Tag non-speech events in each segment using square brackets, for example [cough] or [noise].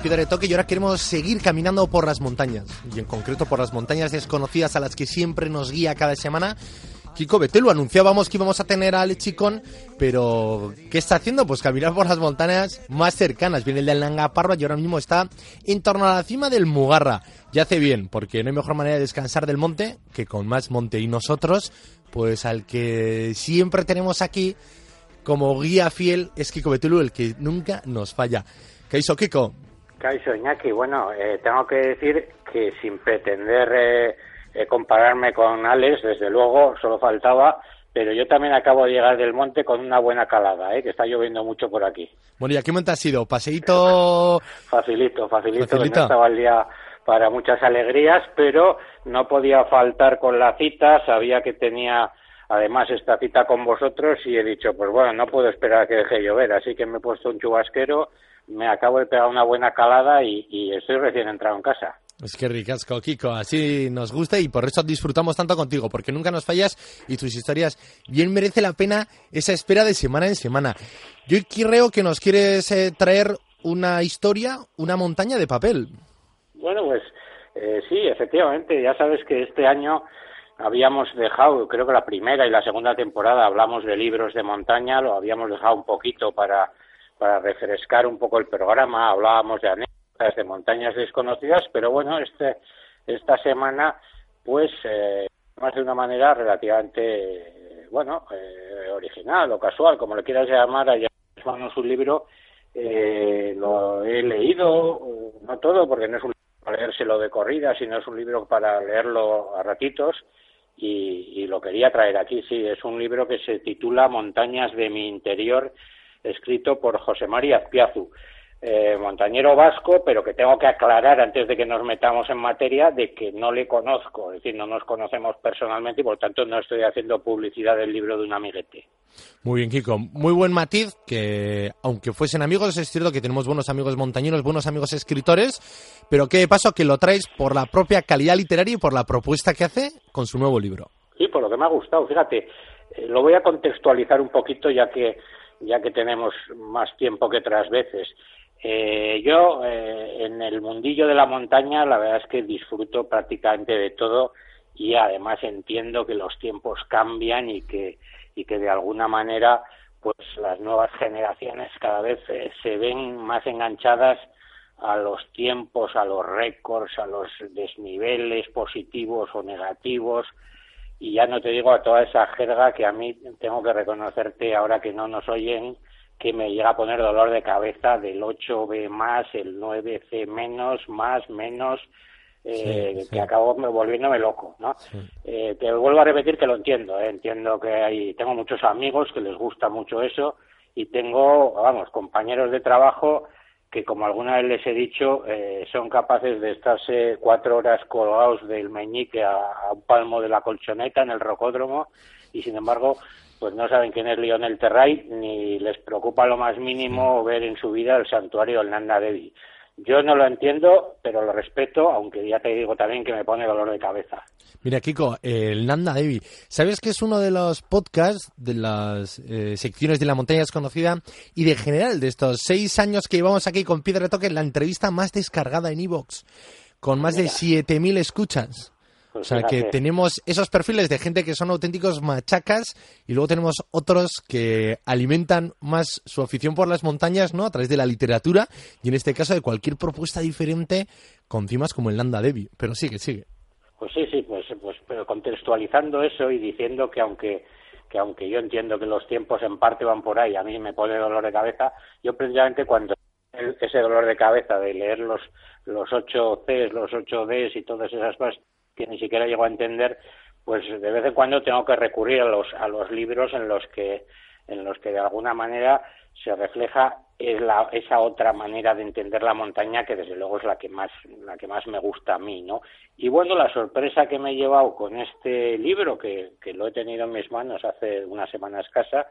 Seguimos de viaje en Piedra de Toque y ahora queremos seguir caminando por las montañas. Y en concreto por las montañas desconocidas a las que siempre nos guía cada semana. Kiko Betelu, anunciábamos que íbamos a tener a Lechicón, pero ¿qué está haciendo? Pues caminar por las montañas más cercanas. Viene el de Langa Parva y ahora mismo está en torno a la cima del Mugarra. Ya hace bien, porque no hay mejor manera de descansar del monte que con más monte. Y nosotros, pues al que siempre tenemos aquí como guía fiel es Kiko Betelu, el que nunca nos falla. ¿Qué hizo Kiko? Kaiso Iñaki, bueno, eh, tengo que decir que sin pretender eh, eh, compararme con Alex, desde luego, solo faltaba, pero yo también acabo de llegar del monte con una buena calada, ¿eh? que está lloviendo mucho por aquí. Bueno, ¿y a qué monte has sido? ¿Paseíto? [laughs] Facilito, facilito, que Facilito. no estaba el día para muchas alegrías, pero no podía faltar con la cita, sabía que tenía además esta cita con vosotros y he dicho, pues bueno, no puedo esperar a que deje de llover, así que me he puesto un chubasquero, me acabo de pegar una buena calada y, y estoy recién entrado en casa. Es que ricasco, Kiko, así nos gusta y por eso disfrutamos tanto contigo, porque nunca nos fallas y tus historias bien merece la pena esa espera de semana en semana. Yo creo que nos quieres eh, traer una historia, una montaña de papel. Bueno, pues eh, sí, efectivamente, ya sabes que este año habíamos dejado, creo que la primera y la segunda temporada hablamos de libros de montaña, lo habíamos dejado un poquito para, para refrescar un poco el programa, hablábamos de anécdotas de montañas desconocidas, pero bueno, este, esta semana, pues, eh, más de una manera relativamente, bueno, eh, original o casual, como le quieras llamar, allá en manos un libro, eh, lo he leído, no todo, porque no es un libro para leérselo de corrida, sino es un libro para leerlo a ratitos, y, y lo quería traer aquí, sí, es un libro que se titula Montañas de mi interior, escrito por José María Azpiazu, eh, montañero vasco, pero que tengo que aclarar antes de que nos metamos en materia de que no le conozco, es decir, no nos conocemos personalmente y por tanto no estoy haciendo publicidad del libro de un amiguete. Muy bien, Kiko. Muy buen matiz, que aunque fuesen amigos, es cierto que tenemos buenos amigos montañeros, buenos amigos escritores, pero qué de paso que lo traes por la propia calidad literaria y por la propuesta que hace con su nuevo libro. Sí, por lo que me ha gustado. Fíjate, eh, lo voy a contextualizar un poquito ya que ya que tenemos más tiempo que otras veces. Eh, yo eh, en el mundillo de la montaña la verdad es que disfruto prácticamente de todo y además entiendo que los tiempos cambian y que y que de alguna manera pues las nuevas generaciones cada vez eh, se ven más enganchadas a los tiempos, a los récords, a los desniveles positivos o negativos y ya no te digo a toda esa jerga que a mí tengo que reconocerte ahora que no nos oyen que me llega a poner dolor de cabeza del 8B más, el 9C menos, más, menos, eh, Sí, sí. que acabo me- volviéndome loco, ¿no? Eh, te vuelvo a repetir que lo entiendo, ¿eh? entiendo que hay, tengo muchos amigos que les gusta mucho eso y tengo, vamos, compañeros de trabajo que como alguna vez les he dicho, eh, son capaces de estarse cuatro horas colgados del meñique a, un palmo de la colchoneta en el rocódromo y sin embargo pues no saben quién es Lionel Terray ni les preocupa lo más mínimo ver en su vida el santuario del Nanda Devi. Yo no lo entiendo, pero lo respeto, aunque ya te digo también que me pone dolor de cabeza. Mira, Kiko, el Nanda Devi. ¿Sabes que es uno de los podcasts de las eh, secciones de la montaña desconocida y de general de estos seis años que llevamos aquí con Piedra Toque, la entrevista más descargada en Evox, con más de 7.000 escuchas? Pues O sea que tenemos esos perfiles de gente que son auténticos machacas y luego tenemos otros que alimentan más su afición por las montañas, ¿no? A través de la literatura y en este caso de cualquier propuesta diferente con cimas como el Nanda Devi. Pero sigue, sigue. Pues sí, sí, pues, pues pero contextualizando eso y diciendo que aunque que aunque yo entiendo que los tiempos en parte van por ahí, a mí me pone dolor de cabeza, yo precisamente cuando ese dolor de cabeza de leer los, los 8 Cs, los 8 Ds y todas esas cosas que ni siquiera llego a entender, pues de vez en cuando tengo que recurrir a los, a los libros en los que en los que de alguna manera se refleja esa otra manera de entender la montaña que desde luego es la que más la que más me gusta a mí no y bueno la sorpresa que me he llevado con este libro que, que lo he tenido en mis manos hace una semana escasa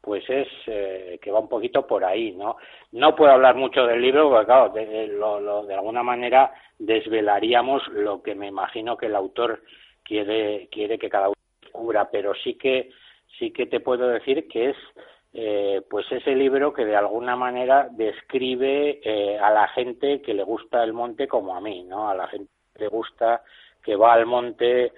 pues es eh, que va un poquito por ahí, ¿no? No puedo hablar mucho del libro porque, claro, de, lo, de alguna manera desvelaríamos lo que me imagino que el autor quiere, quiere que cada uno descubra, pero sí que, sí que te puedo decir que es eh, pues ese libro que de alguna manera describe eh, a la gente que le gusta el monte como a mí, ¿no? A la gente que le gusta que va al monte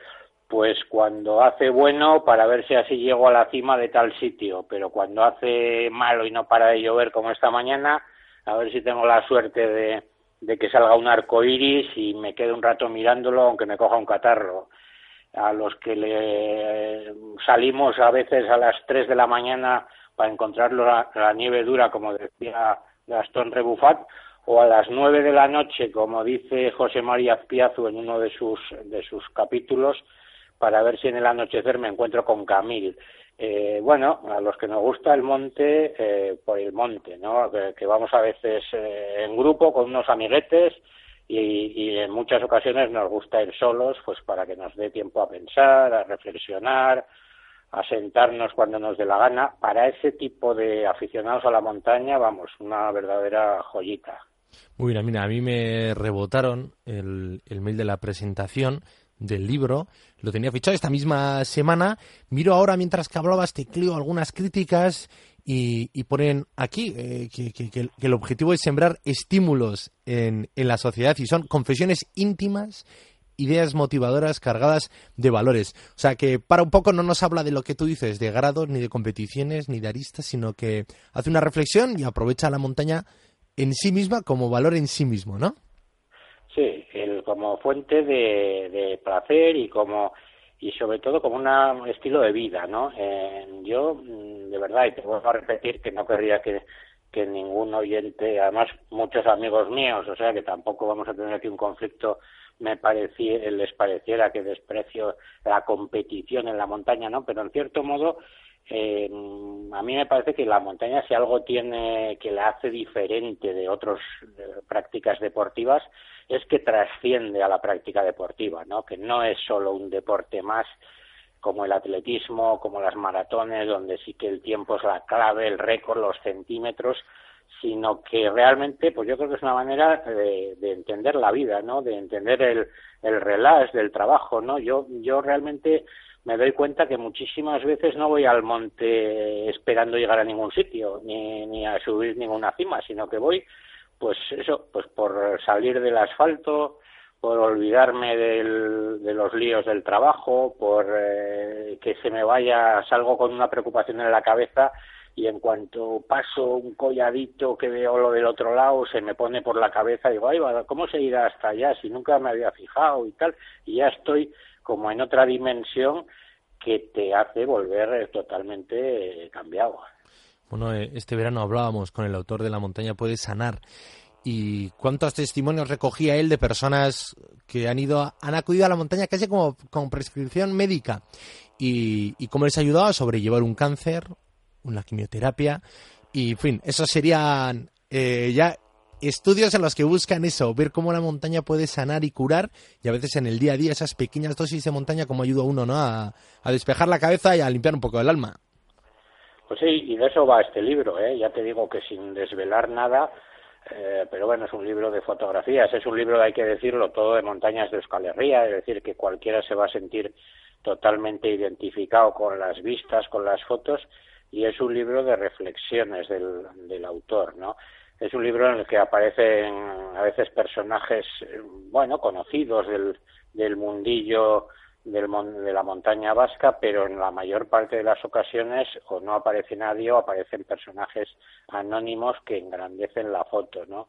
pues cuando hace bueno para ver si así llego a la cima de tal sitio, pero cuando hace malo y no para de llover como esta mañana, a ver si tengo la suerte de, que salga un arco iris y me quede un rato mirándolo aunque me coja un catarro. A los que le salimos a veces a las 3 de la mañana para encontrar la, nieve dura, como decía Gastón Rebufat, o a las nueve de la noche, como dice José María Azpiazu en uno de sus, de sus capítulos, para ver si en el anochecer me encuentro con Camil. Eh, bueno, a los que nos gusta el monte, eh, por el monte, ¿no? Que, vamos a veces eh, en grupo con unos amiguetes y, y, en muchas ocasiones nos gusta ir solos, pues para que nos dé tiempo a pensar, a reflexionar, a sentarnos cuando nos dé la gana. Para ese tipo de aficionados a la montaña, vamos, una verdadera joyita. Muy bien, mira, a mí me rebotaron el, el mail de la presentación del libro, lo tenía fichado esta misma semana. Miro ahora, mientras que hablabas, tecleo algunas críticas y, ponen aquí eh, que, que, el objetivo es sembrar estímulos en, en la sociedad y son confesiones íntimas ideas motivadoras cargadas de valores. O sea que para un poco no nos habla de lo que tú dices, de grados, ni de competiciones, ni de aristas, sino que hace una reflexión y aprovecha la montaña en sí misma como valor en sí mismo, ¿no? Sí, el, como fuente de, placer y como y sobre todo como un estilo de vida, ¿no? Eh, yo, mm, de verdad, y te vuelvo a repetir que no querría que, que ningún oyente, además muchos amigos míos, o sea que tampoco vamos a tener aquí un conflicto me parecía, les pareciera que desprecio la competición en la montaña, ¿no? Pero en cierto modo, eh, a mí me parece que la montaña si algo tiene que la hace diferente de otras prácticas deportivas es que trasciende a la práctica deportiva, ¿no? Que no es solo un deporte más como el atletismo, como las maratones, donde sí que el tiempo es la clave, el récord, los centímetros, sino que realmente, pues yo creo que es una manera de, entender la vida, ¿no? De entender el, el relax del trabajo, ¿no? Yo, yo realmente me doy cuenta que muchísimas veces no voy al monte esperando llegar a ningún sitio, ni, ni a subir ninguna cima, sino que voy, pues eso, pues por salir del asfalto, por olvidarme del, de los líos del trabajo, por eh, que se me vaya, salgo con una preocupación en la cabeza y en cuanto paso un colladito que veo lo del otro lado, se me pone por la cabeza y digo, ay, ¿cómo se irá hasta allá si nunca me había fijado y tal? Y ya estoy como en otra dimensión que te hace volver totalmente eh, cambiado. Bueno, eh, este verano hablábamos con el autor de La montaña puede sanar y cuántos testimonios recogía él de personas que han ido han acudido a la montaña casi como con prescripción médica y, y cómo les ha ayudado a sobrellevar un cáncer una quimioterapia. Y, en fin, esos serían eh, ya estudios en los que buscan eso, ver cómo la montaña puede sanar y curar, y a veces en el día a día esas pequeñas dosis de montaña como ayuda a uno, ¿no? A, despejar la cabeza y a limpiar un poco el alma. Pues sí, y de eso va este libro, ¿eh? Ya te digo que sin desvelar nada, eh, pero bueno, es un libro de fotografías, es un libro, hay que decirlo, todo de montañas de Euskal Herria, es decir, que cualquiera se va a sentir totalmente identificado con las vistas, con las fotos, y es un libro de reflexiones del, del autor, ¿no? Es un libro en el que aparecen a veces personajes, bueno, conocidos del, del mundillo del, de la montaña vasca, pero en la mayor parte de las ocasiones o no aparece nadie o aparecen personajes anónimos que engrandecen la foto, ¿no?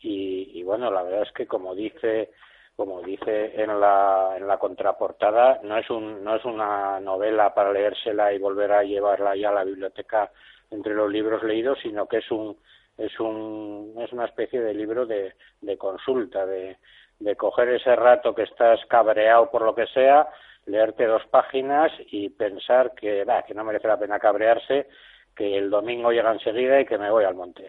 Y, y bueno, la verdad es que como dice como dice en la, en la contraportada, no es, un, no es una novela para leérsela y volver a llevarla ya a la biblioteca entre los libros leídos, sino que es un, es un, es una especie de libro de, de consulta, de, de coger ese rato que estás cabreado por lo que sea, leerte dos páginas y pensar que, que no merece la pena cabrearse, que el domingo llega enseguida y que me voy al monte.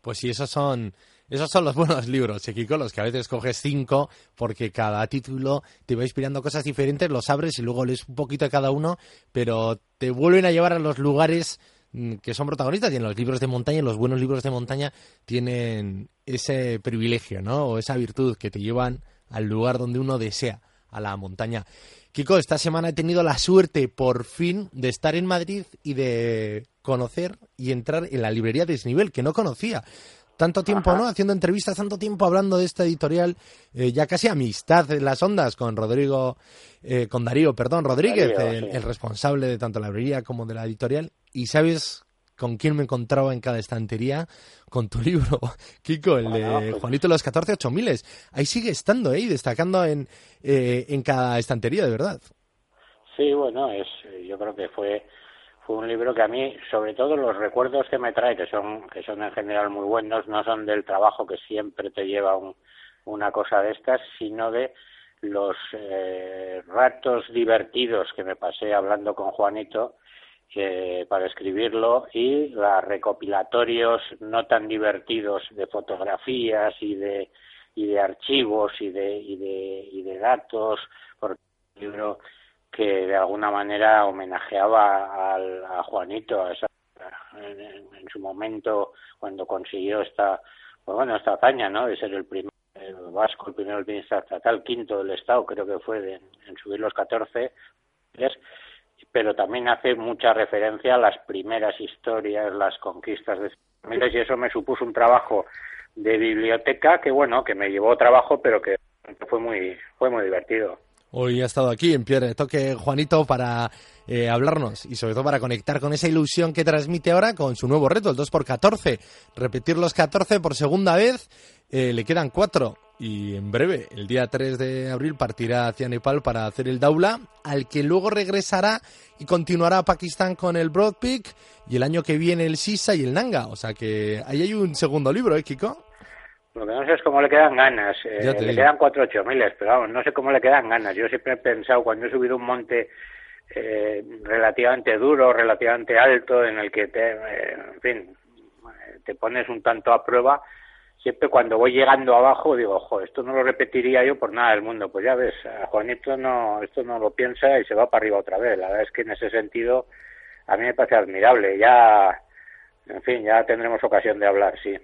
Pues sí, esos son, esos son los buenos libros, Chiquico, los que a veces coges cinco porque cada título te va inspirando cosas diferentes, los abres y luego lees un poquito de cada uno, pero te vuelven a llevar a los lugares mm, que son protagonistas y en los libros de montaña, los buenos libros de montaña tienen ese privilegio, ¿no? O esa virtud que te llevan al lugar donde uno desea, a la montaña. Kiko, esta semana he tenido la suerte por fin de estar en Madrid y de conocer y entrar en la librería Desnivel, que no conocía. Tanto tiempo, ¿no? Haciendo entrevistas, tanto tiempo hablando de esta editorial, eh, ya casi amistad en las ondas con Rodrigo, eh, con Darío, perdón, Rodríguez, el, responsable de tanto la librería como de la editorial. Y sabes con quién me encontraba en cada estantería, con tu libro, [laughs] Kiko, el de pues Juanito los 14 8000. Ahí sigue estando, ¿eh? Destacando en, eh, en cada estantería, de verdad. Sí, bueno, es, yo creo que fue fue un libro que a mí, sobre todo los recuerdos que me trae, que son que son en general muy buenos, no son del trabajo que siempre te lleva un, una cosa de estas, sino de los eh, ratos divertidos que me pasé hablando con Juanito para escribirlo y los recopilatorios no tan divertidos de fotografías y de y de archivos y de y de, y de datos por un libro que de alguna manera homenajeaba al, a Juanito en, su momento cuando consiguió esta pues bueno esta hazaña no de ser el primer vasco el primer alpinista estatal quinto del estado creo que fue en subir los 14 pero también hace mucha referencia a las primeras historias, las conquistas de y eso me supuso un trabajo de biblioteca que bueno, que me llevó trabajo, pero que fue muy fue muy divertido. Hoy ha estado aquí en Pierre Toque Juanito para eh, hablarnos y sobre todo para conectar con esa ilusión que transmite ahora con su nuevo reto, el 2x14. Repetir los 14 por segunda vez, eh, le quedan 4 y en breve, el día 3 de abril, partirá hacia Nepal para hacer el Daula, al que luego regresará y continuará a Pakistán con el Broad Peak y el año que viene el Sisa y el Nanga. O sea que ahí hay un segundo libro, ¿eh, Kiko? Lo que no sé es cómo le quedan ganas. Eh, le quedan cuatro ocho miles, pero vamos, no sé cómo le quedan ganas. Yo siempre he pensado, cuando he subido un monte eh, relativamente duro, relativamente alto, en el que te, eh, en fin, te pones un tanto a prueba, siempre cuando voy llegando abajo digo, ojo, esto no lo repetiría yo por nada del mundo. Pues ya ves, a Juanito no, esto no lo piensa y se va para arriba otra vez. La verdad es que en ese sentido a mí me parece admirable. Ya, en fin, ya tendremos ocasión de hablar, sí.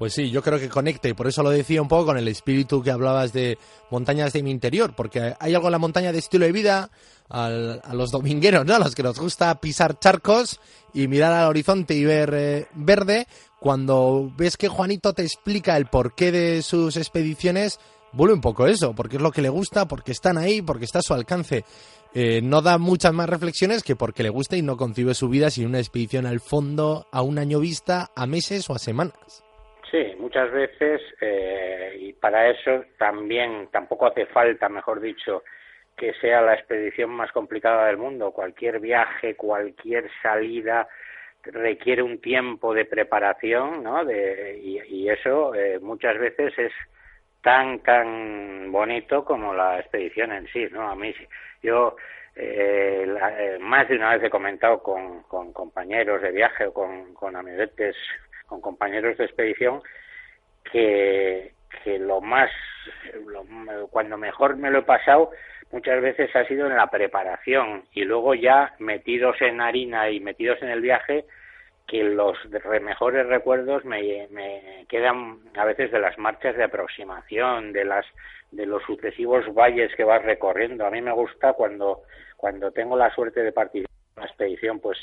Pues sí, yo creo que conecta y por eso lo decía un poco con el espíritu que hablabas de montañas de mi interior, porque hay algo en la montaña de estilo de vida a los domingueros, ¿no? A los que nos gusta pisar charcos y mirar al horizonte y ver eh, verde. Cuando ves que Juanito te explica el porqué de sus expediciones, vuelve un poco eso, porque es lo que le gusta, porque están ahí, porque está a su alcance. Eh, no da muchas más reflexiones que porque le gusta y no concibe su vida sin una expedición al fondo, a un año vista, a meses o a semanas. Sí, muchas veces, eh, y para eso también tampoco hace falta, mejor dicho, que sea la expedición más complicada del mundo. Cualquier viaje, cualquier salida requiere un tiempo de preparación, ¿no? De, y, eso eh, muchas veces es tan tan bonito como la expedición en sí, ¿no? A mí yo eh, eh, más de una vez he comentado con, con compañeros de viaje o con, con amiguetes con compañeros de expedición que, que lo más, cuando mejor me lo he pasado, muchas veces ha sido en la preparación y luego ya metidos en harina y metidos en el viaje, que los mejores recuerdos me, me quedan a veces de las marchas de aproximación, de las de los sucesivos valles que vas recorriendo. A mí me gusta cuando cuando tengo la suerte de participar en una expedición, pues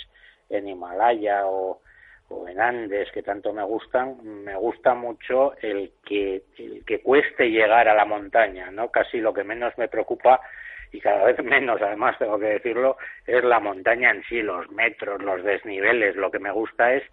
en Himalaya o, o en Andes que tanto me gustan, me gusta mucho el que, el que cueste llegar a la montaña, ¿no? Casi lo que menos me preocupa y cada vez [laughs] menos, además tengo que decirlo, es la montaña en sí, los metros, los desniveles. Lo que me gusta es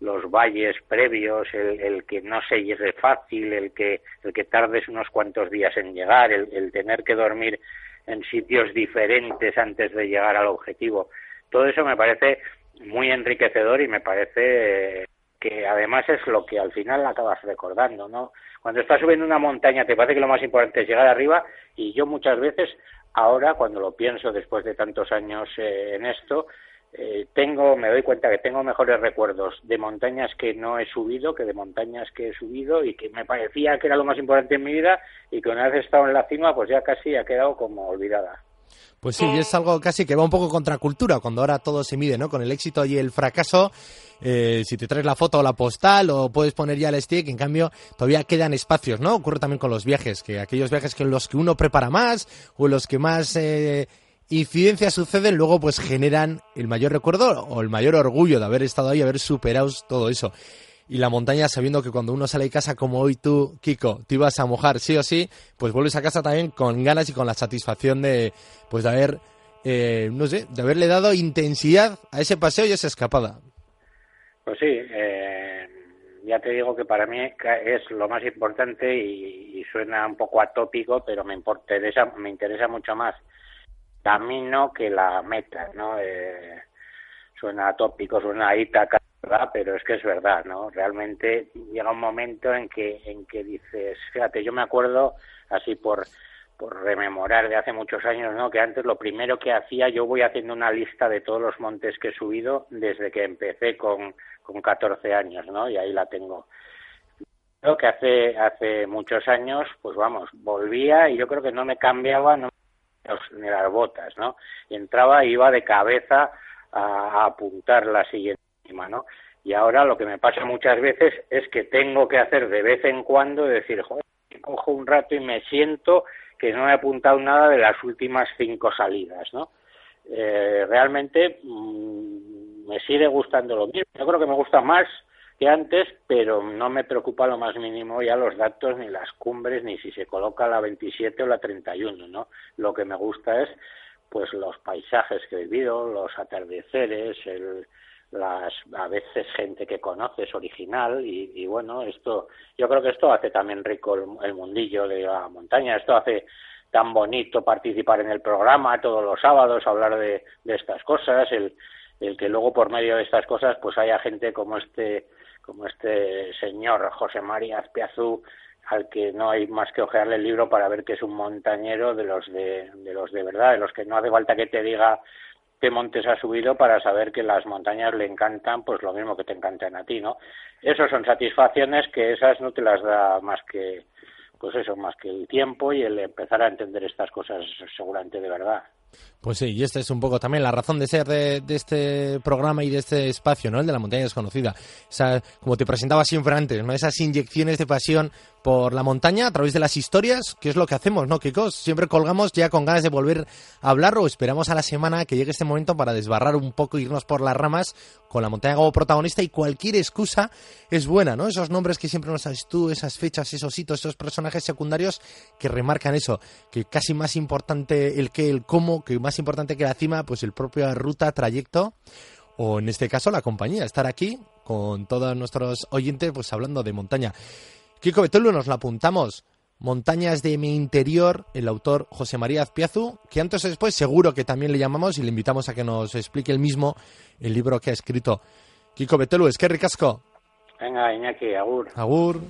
los valles previos, el, que no se llegue fácil, el que, el que tardes unos cuantos días en llegar, el, tener que dormir en sitios diferentes antes de llegar al objetivo. Todo eso me parece muy enriquecedor y me parece que además es lo que al final acabas recordando, ¿no? Cuando estás subiendo una montaña te parece que lo más importante es llegar arriba y yo muchas veces ahora cuando lo pienso después de tantos años eh, en esto eh, tengo, me doy cuenta que tengo mejores recuerdos de montañas que no he subido que de montañas que he subido y que me parecía que era lo más importante en mi vida y que una vez estado en la cima pues ya casi ha quedado como olvidada. Pues sí, es algo casi que va un poco contra cultura, cuando ahora todo se mide, ¿no? Con el éxito y el fracaso, eh, si te traes la foto o la postal o puedes poner ya el stick, en cambio todavía quedan espacios, ¿no? Ocurre también con los viajes, que aquellos viajes que los que uno prepara más o los que más eh, incidencias suceden, luego pues generan el mayor recuerdo o el mayor orgullo de haber estado ahí, haber superado todo eso. Y la montaña, sabiendo que cuando uno sale de casa como hoy tú, Kiko, te ibas a mojar sí o sí, pues vuelves a casa también con ganas y con la satisfacción de, pues de haber, eh, no sé, de haberle dado intensidad a ese paseo y esa escapada. Pues sí, eh, ya te digo que para mí es lo más importante y, suena un poco atópico, pero me interesa, me interesa mucho más camino que la meta, ¿no? Eh, suena tópico, suena a Ítaca, Pero es que es verdad, ¿no? Realmente llega un momento en que, en que dices, fíjate, yo me acuerdo así por, por rememorar de hace muchos años, ¿no? Que antes lo primero que hacía, yo voy haciendo una lista de todos los montes que he subido desde que empecé con, con 14 años, ¿no? Y ahí la tengo. Creo que hace, hace muchos años, pues vamos, volvía y yo creo que no me cambiaba, no ni las botas, ¿no? Y entraba iba de cabeza a, apuntar la siguiente, ¿no? Y ahora lo que me pasa muchas veces es que tengo que hacer de vez en cuando decir, joder, cojo un rato y me siento que no he apuntado nada de las últimas cinco salidas, ¿no? Eh, realmente mm, me sigue gustando lo mismo. Yo creo que me gusta más que antes, pero no me preocupa lo más mínimo ya los datos, ni las cumbres, ni si se coloca la 27 o la 31, ¿no? Lo que me gusta es, pues, los paisajes que he vivido, los atardeceres, el, las a veces gente que conoces original y, bueno esto yo creo que esto hace también rico el, el, mundillo de la montaña. Esto hace tan bonito participar en el programa todos los sábados hablar de, de estas cosas el, el que luego por medio de estas cosas pues haya gente como este como este señor José María Azpiazú, al que no hay más que ojearle el libro para ver que es un montañero de los de, de los de verdad, de los que no hace falta que te diga qué montes ha subido para saber que las montañas le encantan, pues lo mismo que te encantan a ti, ¿no? Esas son satisfacciones que esas no te las da más que, pues eso, más que el tiempo y el empezar a entender estas cosas seguramente de verdad. Pues sí, y esta es un poco también la razón de ser de, este programa y de este espacio, ¿no? El de la montaña desconocida. como te presentaba siempre antes, ¿no? Esas inyecciones de pasión por la montaña a través de las historias, que es lo que hacemos, ¿no, Kiko? Siempre colgamos ya con ganas de volver a hablar o esperamos a la semana que llegue este momento para desbarrar un poco, irnos por las ramas con la montaña como protagonista y cualquier excusa es buena, ¿no? Esos nombres que siempre nos sabes tú, esas fechas, esos hitos, esos personajes secundarios que remarcan eso, que casi más importante el qué, el cómo, que más importante que la cima, pues el propio ruta, trayecto o en este caso la compañía, estar aquí con todos nuestros oyentes pues hablando de montaña. Kiko Betolo nos lo apuntamos. Montañas de mi interior, el autor José María Azpiazu, que antes o después seguro que también le llamamos y le invitamos a que nos explique el mismo el libro que ha escrito. Kiko Betelu, es que ricasco. Venga, Iñaki, agur. Agur.